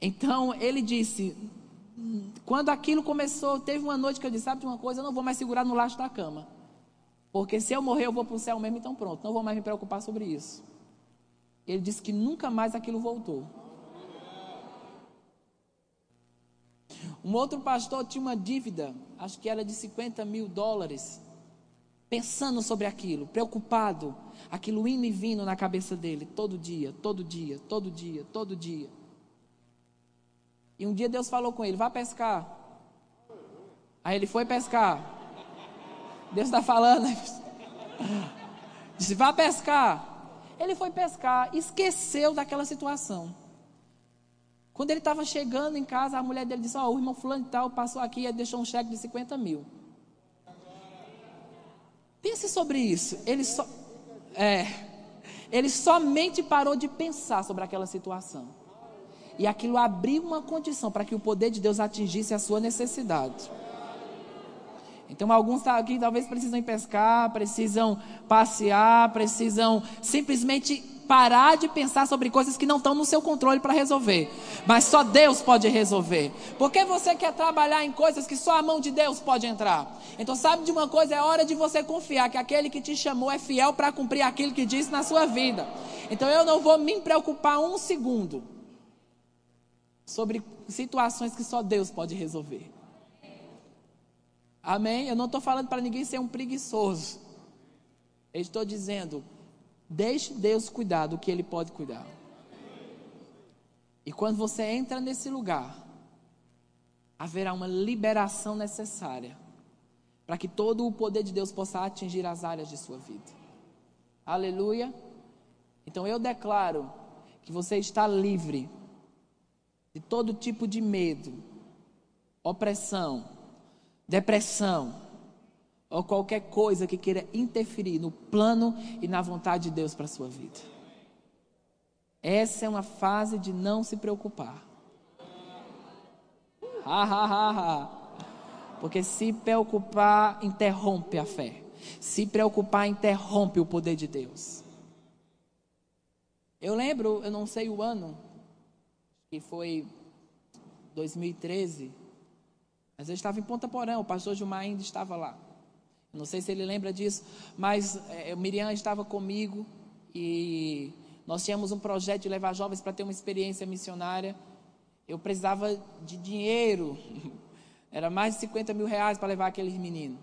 Então ele disse, quando aquilo começou, teve uma noite que eu disse, sabe de uma coisa, eu não vou mais segurar no laço da cama. Porque se eu morrer, eu vou para o céu mesmo, então pronto, não vou mais me preocupar sobre isso. Ele disse que nunca mais aquilo voltou. Um outro pastor tinha uma dívida, acho que era de 50 mil dólares. pensando sobre aquilo, preocupado, aquilo indo e vindo na cabeça dele, todo dia, todo dia, todo dia, todo dia. E um dia Deus falou com ele: vá pescar. Aí ele foi pescar. Deus está falando. Disse: vá pescar. Ele foi pescar, esqueceu daquela situação. Quando ele estava chegando em casa, a mulher dele disse: Ó, oh, o irmão Fulano e tal passou aqui e deixou um cheque de 50 mil. Pense sobre isso. Ele só. É. Ele somente parou de pensar sobre aquela situação. E aquilo abriu uma condição para que o poder de Deus atingisse a sua necessidade. Então, alguns aqui talvez precisam pescar, precisam passear, precisam simplesmente parar de pensar sobre coisas que não estão no seu controle para resolver. Mas só Deus pode resolver. Porque você quer trabalhar em coisas que só a mão de Deus pode entrar. Então, sabe de uma coisa? É hora de você confiar que aquele que te chamou é fiel para cumprir aquilo que disse na sua vida. Então, eu não vou me preocupar um segundo sobre situações que só Deus pode resolver. Amém? Eu não estou falando para ninguém ser um preguiçoso. Eu estou dizendo, Deixe Deus cuidar do que Ele pode cuidar. E quando você entra nesse lugar, haverá uma liberação necessária para que todo o poder de Deus possa atingir as áreas de sua vida. Aleluia. Então eu declaro que você está livre de todo tipo de medo, opressão, depressão, ou qualquer coisa que queira interferir no plano e na vontade de Deus para a sua vida. Essa é uma fase de não se preocupar. Ha, ha, ha, ha. Porque se preocupar interrompe a fé. Se preocupar interrompe o poder de Deus. Eu lembro, eu não sei o ano, que foi 2013, mas eu estava em Ponta Porã, o pastor Gilmar ainda estava lá. Não sei se ele lembra disso, mas é, Miriam estava comigo e nós tínhamos um projeto de levar jovens para ter uma experiência missionária. Eu precisava de dinheiro, era mais de 50 mil reais para levar aqueles meninos.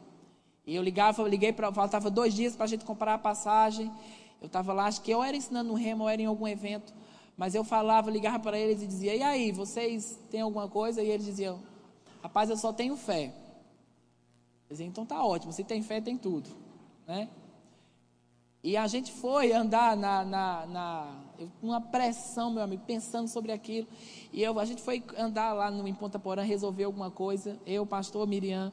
E eu ligava, liguei para, faltava dois dias para a gente comprar a passagem. Eu estava lá, acho que eu era ensinando no remo, ou era em algum evento. Mas eu falava, ligava para eles e dizia: E aí, vocês têm alguma coisa? E eles diziam: Rapaz, eu só tenho fé. Então tá ótimo, se tem fé, tem tudo. Né? E a gente foi andar na, na, na uma pressão, meu amigo, pensando sobre aquilo. E eu, a gente foi andar lá no, em Ponta Porã, resolver alguma coisa. Eu, pastor Miriam.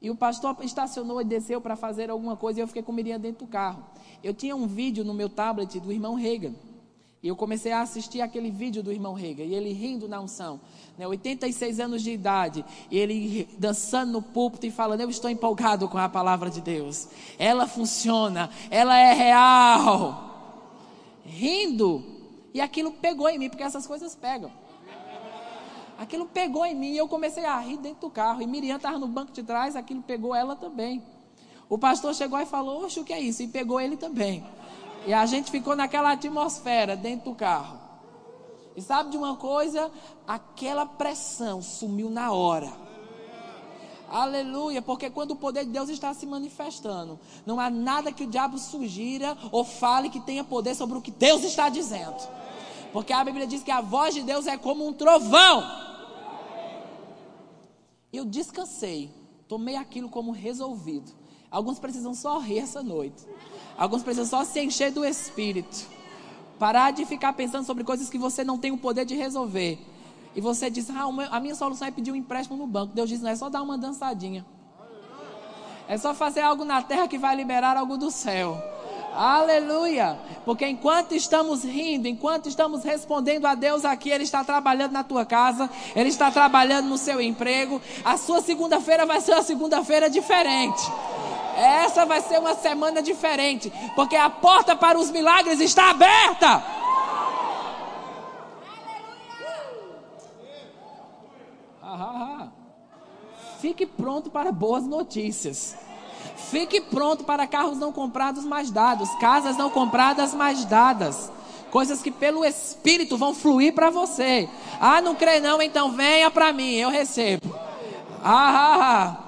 E o pastor estacionou e desceu para fazer alguma coisa. E eu fiquei com Miriam dentro do carro. Eu tinha um vídeo no meu tablet do irmão Reagan. E eu comecei a assistir aquele vídeo do irmão Rega, e ele rindo na unção, né, 86 anos de idade, e ele dançando no púlpito e falando: Eu estou empolgado com a palavra de Deus, ela funciona, ela é real. Rindo, e aquilo pegou em mim, porque essas coisas pegam. Aquilo pegou em mim e eu comecei a rir dentro do carro. E Miriam estava no banco de trás, aquilo pegou ela também. O pastor chegou e falou: Oxe, o que é isso? E pegou ele também. E a gente ficou naquela atmosfera dentro do carro. E sabe de uma coisa? Aquela pressão sumiu na hora. Aleluia, porque quando o poder de Deus está se manifestando, não há nada que o diabo sugira ou fale que tenha poder sobre o que Deus está dizendo. Porque a Bíblia diz que a voz de Deus é como um trovão. Eu descansei, tomei aquilo como resolvido. Alguns precisam só rir essa noite. Alguns precisam só se encher do Espírito. Parar de ficar pensando sobre coisas que você não tem o poder de resolver. E você diz, ah, a minha solução é pedir um empréstimo no banco. Deus diz, não é só dar uma dançadinha. É só fazer algo na terra que vai liberar algo do céu. Aleluia! Porque enquanto estamos rindo, enquanto estamos respondendo a Deus aqui, Ele está trabalhando na tua casa, Ele está trabalhando no seu emprego. A sua segunda-feira vai ser uma segunda-feira diferente. Essa vai ser uma semana diferente, porque a porta para os milagres está aberta. Fique pronto para boas notícias. Fique pronto para carros não comprados mais dados, casas não compradas mais dadas. Coisas que pelo Espírito vão fluir para você. Ah, não crê não? Então venha para mim, eu recebo. Ah, ah, ah.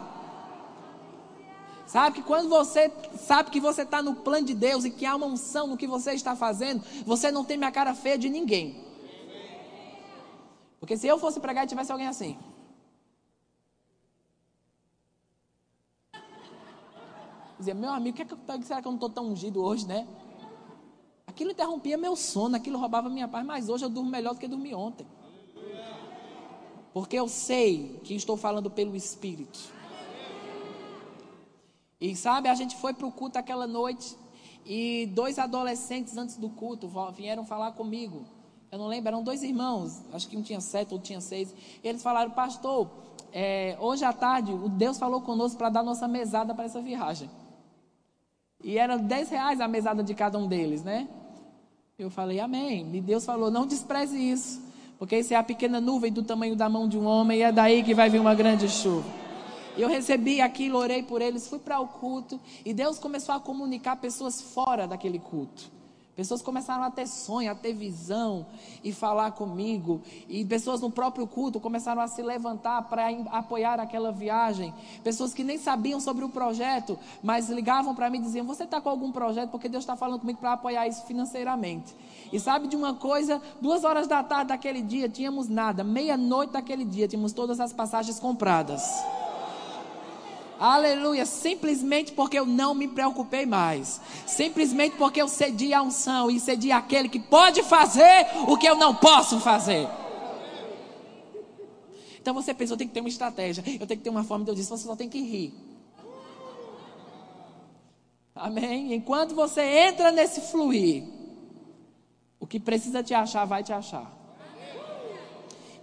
Sabe que quando você sabe que você está no plano de Deus e que há uma unção no que você está fazendo, você não tem a cara feia de ninguém. Porque se eu fosse pregar e tivesse alguém assim. Dizia, meu amigo, que é que, será que eu não estou tão ungido hoje, né? Aquilo interrompia meu sono, aquilo roubava minha paz, mas hoje eu durmo melhor do que dormi ontem. Porque eu sei que estou falando pelo Espírito. E sabe, a gente foi para o culto aquela noite e dois adolescentes antes do culto vieram falar comigo. Eu não lembro, eram dois irmãos, acho que um tinha sete, outro tinha seis. E eles falaram, pastor, é, hoje à tarde o Deus falou conosco para dar nossa mesada para essa viagem. E era 10 reais a mesada de cada um deles, né? Eu falei, amém. E Deus falou, não despreze isso. Porque isso é a pequena nuvem do tamanho da mão de um homem e é daí que vai vir uma grande chuva. Eu recebi aquilo, orei por eles, fui para o culto e Deus começou a comunicar pessoas fora daquele culto. Pessoas começaram a ter sonho, a ter visão e falar comigo. E pessoas no próprio culto começaram a se levantar para apoiar aquela viagem. Pessoas que nem sabiam sobre o projeto, mas ligavam para mim e diziam: Você está com algum projeto? Porque Deus está falando comigo para apoiar isso financeiramente. E sabe de uma coisa? Duas horas da tarde daquele dia tínhamos nada. Meia-noite daquele dia tínhamos todas as passagens compradas. Aleluia. Simplesmente porque eu não me preocupei mais. Simplesmente porque eu cedi a unção e cedi àquele que pode fazer o que eu não posso fazer. Então você pensa, eu tenho que ter uma estratégia, eu tenho que ter uma forma de eu disse, você só tem que rir. Amém? Enquanto você entra nesse fluir, o que precisa te achar, vai te achar.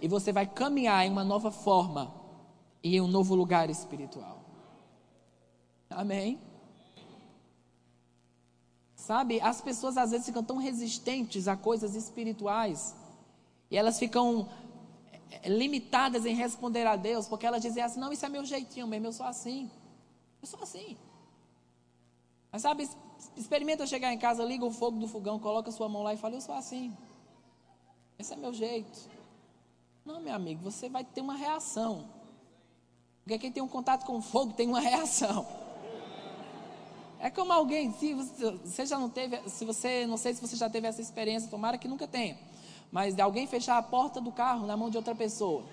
E você vai caminhar em uma nova forma e em um novo lugar espiritual. Amém? Sabe, as pessoas às vezes ficam tão resistentes a coisas espirituais e elas ficam eh, limitadas em responder a Deus, porque elas dizem assim: não, isso é meu jeitinho mesmo, eu sou assim. Eu sou assim. Mas sabe, experimenta chegar em casa, liga o fogo do fogão, coloca sua mão lá e fala: eu sou assim. Esse é meu jeito. Não, meu amigo, você vai ter uma reação. Porque quem tem um contato com fogo tem uma reação. É como alguém, se você já não teve, se você, não sei se você já teve essa experiência, tomara que nunca tenha, mas de alguém fechar a porta do carro na mão de outra pessoa.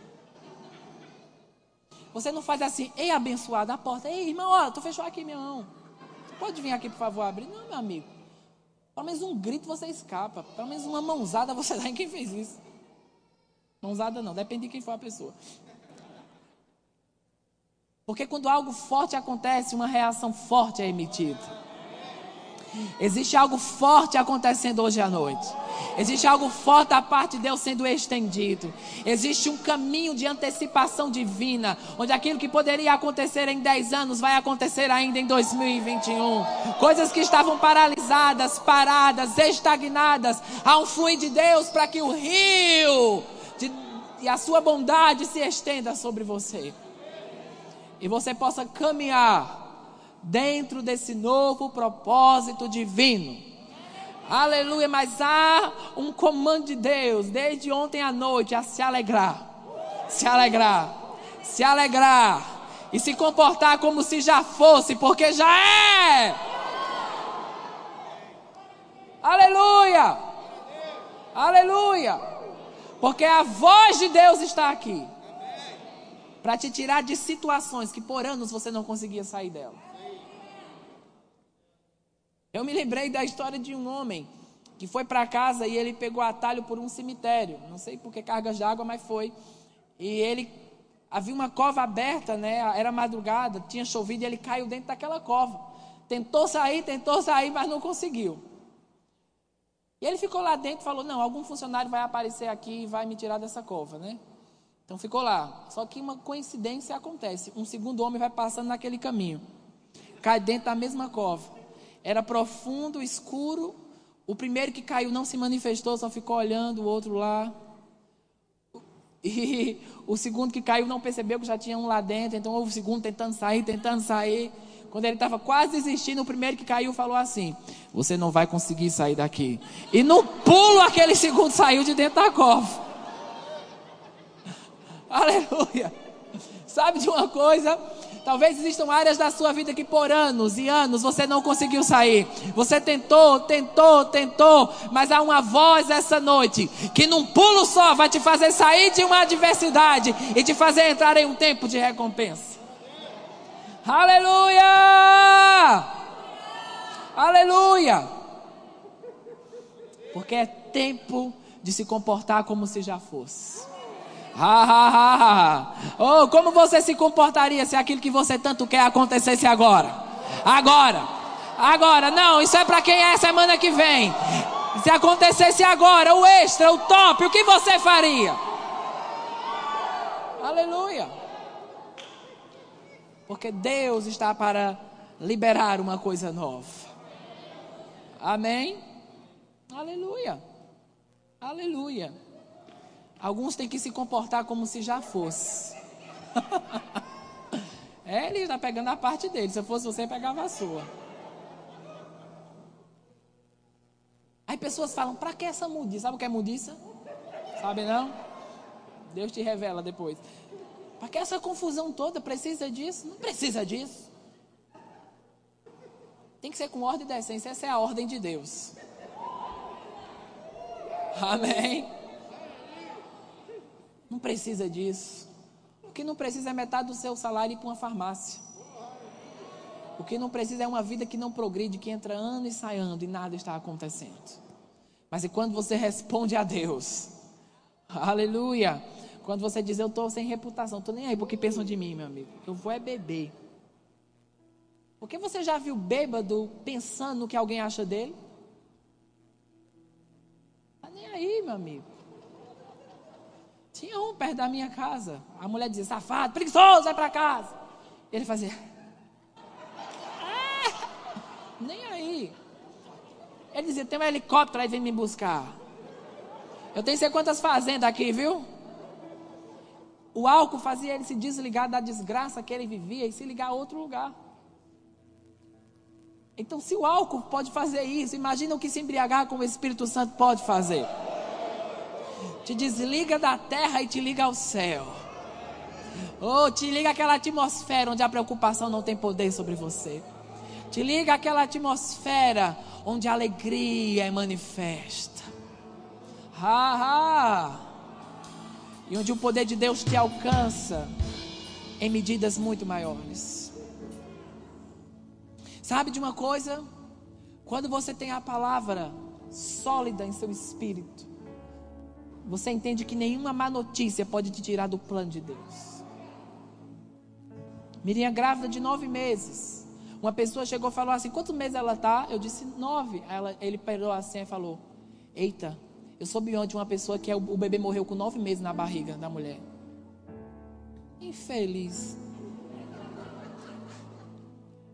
Você não faz assim, ei abençoado, a porta, ei irmão, ó, tu fechou aqui minha mão. Pode vir aqui, por favor, abrir? Não, meu amigo. Pelo menos um grito você escapa. Pelo menos uma mãozada você dá em quem fez isso. Mãozada não, depende de quem for a pessoa. Porque quando algo forte acontece, uma reação forte é emitida. Existe algo forte acontecendo hoje à noite. Existe algo forte da parte de Deus sendo estendido. Existe um caminho de antecipação divina, onde aquilo que poderia acontecer em 10 anos vai acontecer ainda em 2021. Coisas que estavam paralisadas, paradas, estagnadas. Há um fluir de Deus para que o rio de, e a sua bondade se estenda sobre você e você possa caminhar dentro desse novo propósito divino. Aleluia, mas há um comando de Deus desde ontem à noite a se alegrar, se alegrar, se alegrar e se comportar como se já fosse, porque já é. Aleluia! Aleluia! Porque a voz de Deus está aqui para te tirar de situações que por anos você não conseguia sair dela. Eu me lembrei da história de um homem que foi para casa e ele pegou atalho por um cemitério. Não sei por que cargas d'água, mas foi. E ele havia uma cova aberta, né? Era madrugada, tinha chovido e ele caiu dentro daquela cova. Tentou sair, tentou sair, mas não conseguiu. E ele ficou lá dentro e falou: Não, algum funcionário vai aparecer aqui e vai me tirar dessa cova, né? Então ficou lá. Só que uma coincidência acontece. Um segundo homem vai passando naquele caminho. Cai dentro da mesma cova. Era profundo, escuro. O primeiro que caiu não se manifestou, só ficou olhando o outro lá. E o segundo que caiu não percebeu que já tinha um lá dentro. Então houve o segundo tentando sair, tentando sair. Quando ele estava quase desistindo, o primeiro que caiu falou assim: Você não vai conseguir sair daqui. E no pulo, aquele segundo saiu de dentro da cova. Aleluia. Sabe de uma coisa? Talvez existam áreas da sua vida que por anos e anos você não conseguiu sair. Você tentou, tentou, tentou, mas há uma voz essa noite que num pulo só vai te fazer sair de uma adversidade e te fazer entrar em um tempo de recompensa. Aleluia! Aleluia! Porque é tempo de se comportar como se já fosse. Ha, ha, ha, ha. Oh, como você se comportaria se aquilo que você tanto quer acontecesse agora? Agora. Agora. Não, isso é para quem é semana que vem. Se acontecesse agora, o extra, o top, o que você faria? Aleluia. Porque Deus está para liberar uma coisa nova. Amém? Aleluia. Aleluia. Alguns têm que se comportar como se já fosse. é, ele está pegando a parte dele. Se eu fosse você, pegava a sua. Aí pessoas falam, para que essa mudiça? Sabe o que é mudiça? Sabe não? Deus te revela depois. Para que essa confusão toda? Precisa disso? Não precisa disso. Tem que ser com ordem e decência. Essa é a ordem de Deus. Amém. Não precisa disso. O que não precisa é metade do seu salário ir para uma farmácia. O que não precisa é uma vida que não progride, que entra ano e sai ano e nada está acontecendo. Mas e quando você responde a Deus? Aleluia! Quando você diz, eu estou sem reputação, estou nem aí porque pensam de mim, meu amigo. Eu vou é beber. Porque você já viu bêbado pensando no que alguém acha dele? Está nem aí, meu amigo. Tinha um perto da minha casa. A mulher dizia, safado, preguiçoso, vai para casa. Ele fazia. Ah, nem aí. Ele dizia, tem um helicóptero aí, vem me buscar. Eu tenho sei quantas fazendas aqui, viu? O álcool fazia ele se desligar da desgraça que ele vivia e se ligar a outro lugar. Então, se o álcool pode fazer isso, imagina o que se embriagar com o Espírito Santo pode fazer te desliga da terra e te liga ao céu. Ou oh, te liga aquela atmosfera onde a preocupação não tem poder sobre você. Te liga aquela atmosfera onde a alegria é manifesta. Ha, ha. E onde o poder de Deus te alcança em medidas muito maiores. Sabe de uma coisa? Quando você tem a palavra sólida em seu espírito, você entende que nenhuma má notícia pode te tirar do plano de Deus. Miriam grávida de nove meses. Uma pessoa chegou e falou assim: quantos meses ela está? Eu disse nove. Ela, ele parou assim e falou: Eita, eu soube ontem uma pessoa que é, o bebê morreu com nove meses na barriga da mulher. Infeliz.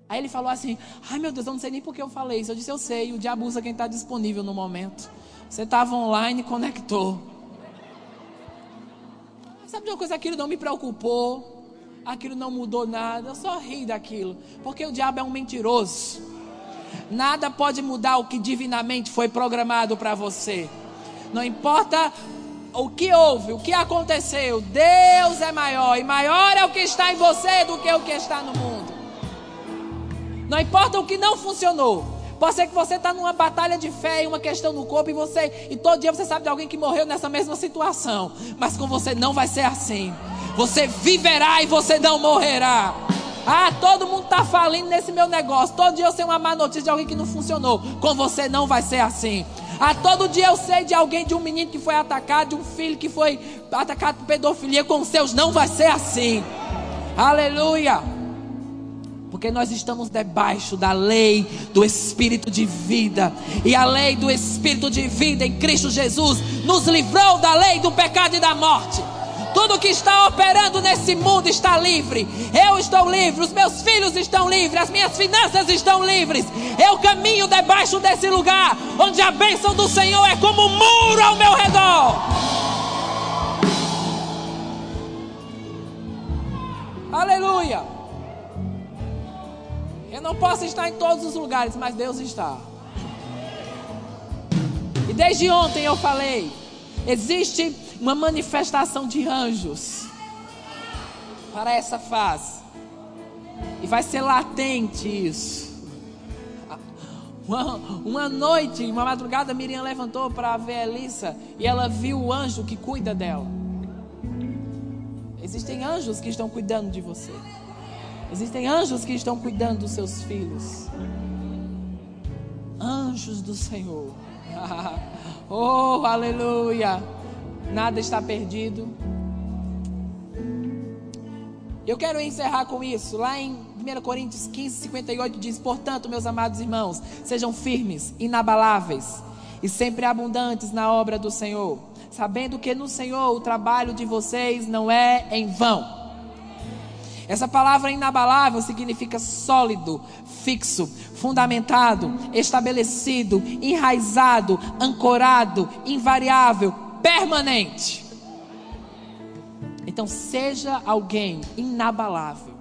Aí ele falou assim: Ai meu Deus, eu não sei nem por que eu falei isso. Eu disse: Eu sei, o diabo usa quem está disponível no momento. Você estava online e conectou. Uma coisa? Aquilo não me preocupou. Aquilo não mudou nada. Eu só ri daquilo. Porque o diabo é um mentiroso. Nada pode mudar o que divinamente foi programado para você. Não importa o que houve, o que aconteceu. Deus é maior. E maior é o que está em você do que o que está no mundo. Não importa o que não funcionou. Pode ser que você está numa batalha de fé e uma questão no corpo e você e todo dia você sabe de alguém que morreu nessa mesma situação. Mas com você não vai ser assim. Você viverá e você não morrerá. Ah, todo mundo está falindo nesse meu negócio. Todo dia eu sei uma má notícia de alguém que não funcionou. Com você não vai ser assim. Ah, todo dia eu sei de alguém, de um menino que foi atacado, de um filho que foi atacado por pedofilia. Com os seus não vai ser assim. Aleluia. Porque nós estamos debaixo da lei do Espírito de vida. E a lei do Espírito de vida em Cristo Jesus nos livrou da lei do pecado e da morte. Tudo que está operando nesse mundo está livre. Eu estou livre, os meus filhos estão livres, as minhas finanças estão livres. Eu caminho debaixo desse lugar onde a bênção do Senhor é como um muro ao meu redor. Aleluia. Eu não posso estar em todos os lugares, mas Deus está. E desde ontem eu falei: existe uma manifestação de anjos para essa fase. E vai ser latente isso. Uma, uma noite, uma madrugada, Miriam levantou para ver a Elissa e ela viu o anjo que cuida dela. Existem anjos que estão cuidando de você. Existem anjos que estão cuidando dos seus filhos. Anjos do Senhor. oh, aleluia. Nada está perdido. Eu quero encerrar com isso. Lá em 1 Coríntios 15, 58 diz: Portanto, meus amados irmãos, sejam firmes, inabaláveis e sempre abundantes na obra do Senhor, sabendo que no Senhor o trabalho de vocês não é em vão. Essa palavra inabalável significa sólido, fixo, fundamentado, estabelecido, enraizado, ancorado, invariável, permanente. Então seja alguém inabalável.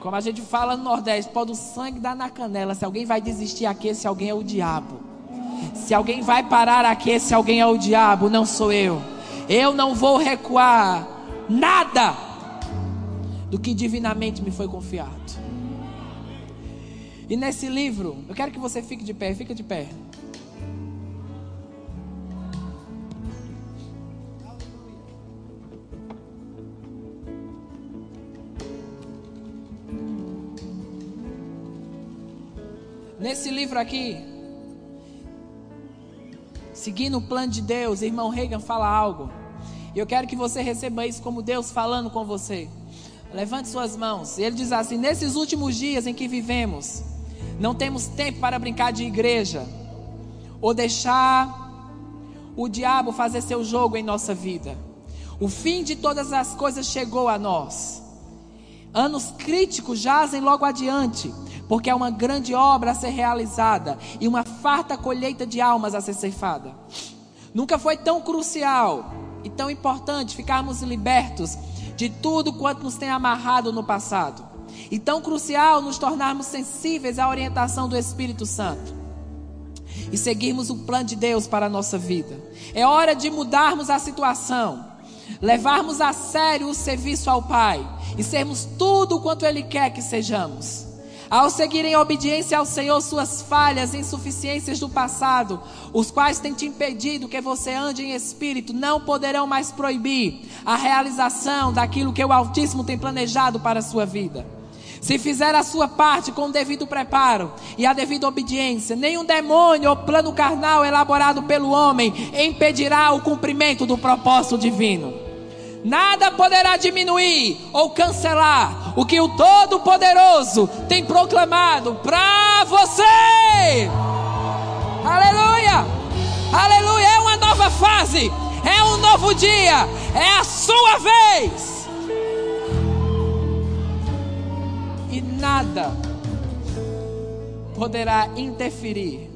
Como a gente fala no Nordeste, pode o sangue dar na canela. Se alguém vai desistir aqui, esse alguém é o diabo. Se alguém vai parar aqui, esse alguém é o diabo, não sou eu. Eu não vou recuar nada do que divinamente me foi confiado. E nesse livro, eu quero que você fique de pé, fica de pé. Nesse livro aqui, seguindo o plano de Deus, irmão Reagan fala algo. E eu quero que você receba isso como Deus falando com você. Levante suas mãos. Ele diz assim: Nesses últimos dias em que vivemos, não temos tempo para brincar de igreja ou deixar o diabo fazer seu jogo em nossa vida. O fim de todas as coisas chegou a nós. Anos críticos jazem logo adiante porque é uma grande obra a ser realizada e uma farta colheita de almas a ser ceifada. Nunca foi tão crucial e tão importante ficarmos libertos de tudo quanto nos tem amarrado no passado. E tão crucial nos tornarmos sensíveis à orientação do Espírito Santo e seguirmos o plano de Deus para a nossa vida. É hora de mudarmos a situação, levarmos a sério o serviço ao Pai e sermos tudo quanto Ele quer que sejamos. Ao seguir em obediência ao Senhor suas falhas e insuficiências do passado, os quais têm te impedido que você ande em espírito, não poderão mais proibir a realização daquilo que o Altíssimo tem planejado para a sua vida. Se fizer a sua parte com o devido preparo e a devida obediência, nenhum demônio ou plano carnal elaborado pelo homem impedirá o cumprimento do propósito divino. Nada poderá diminuir ou cancelar o que o Todo-Poderoso tem proclamado para você. Aleluia! Aleluia! É uma nova fase, é um novo dia, é a sua vez. E nada poderá interferir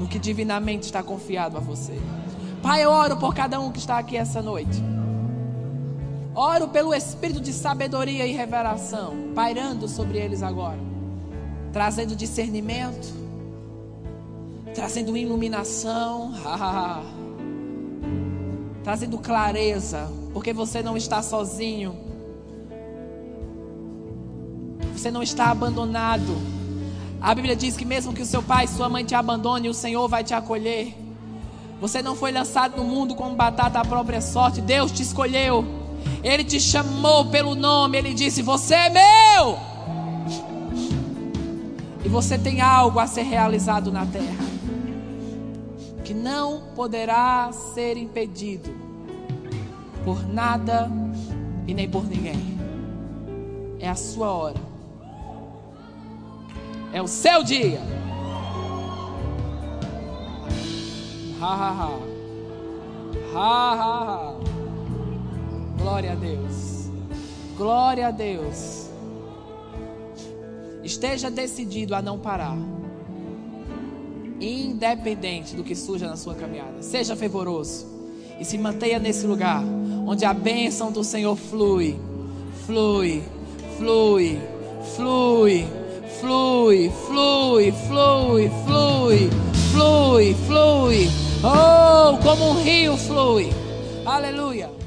no que divinamente está confiado a você. Pai, eu oro por cada um que está aqui essa noite. Oro pelo espírito de sabedoria e revelação pairando sobre eles agora, trazendo discernimento, trazendo iluminação, trazendo clareza, porque você não está sozinho, você não está abandonado. A Bíblia diz que mesmo que o seu pai e sua mãe te abandone, o Senhor vai te acolher. Você não foi lançado no mundo como batata à própria sorte, Deus te escolheu. Ele te chamou pelo nome, ele disse: Você é meu. E você tem algo a ser realizado na terra, que não poderá ser impedido por nada e nem por ninguém. É a sua hora, é o seu dia. Ha ha ha. Ha ha ha. Glória a Deus. Glória a Deus. Esteja decidido a não parar. Independente do que surja na sua caminhada. Seja fervoroso. E se mantenha nesse lugar onde a bênção do Senhor flui. Flui, flui, flui, flui, flui, flui, flui, flui, flui. Oh, como um rio flui. Aleluia.